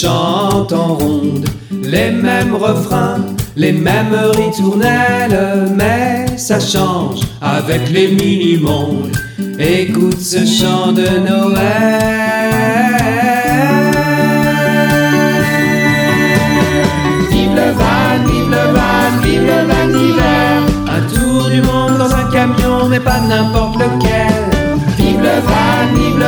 chantent en ronde les mêmes refrains, les mêmes ritournelles, mais ça change avec les mini-mondes. Écoute ce chant de Noël. Vive le van, vive le van, vive le van d'hiver. Un tour du monde dans un camion, mais pas n'importe lequel. Vive le van, vive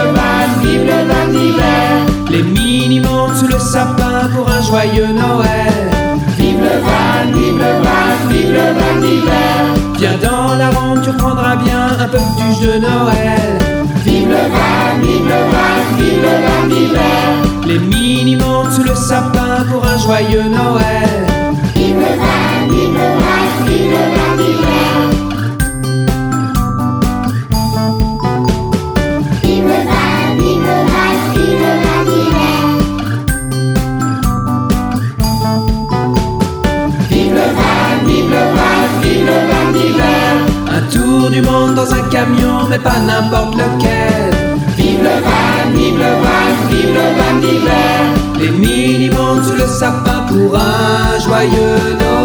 sous le sapin pour un joyeux Noël. Vive le van, vive le van, vive le van d'hiver. Viens dans la ronde, tu prendras bien un peu de tuche de Noël. Vive le van, vive le van, vive le van d'hiver. Les mini montent sous le sapin pour un joyeux Noël. Tour du monde dans un camion, mais pas n'importe lequel. Vive le van, vive le van, vive le van d'hiver. Les mini sous le sapin pour un joyeux Noël.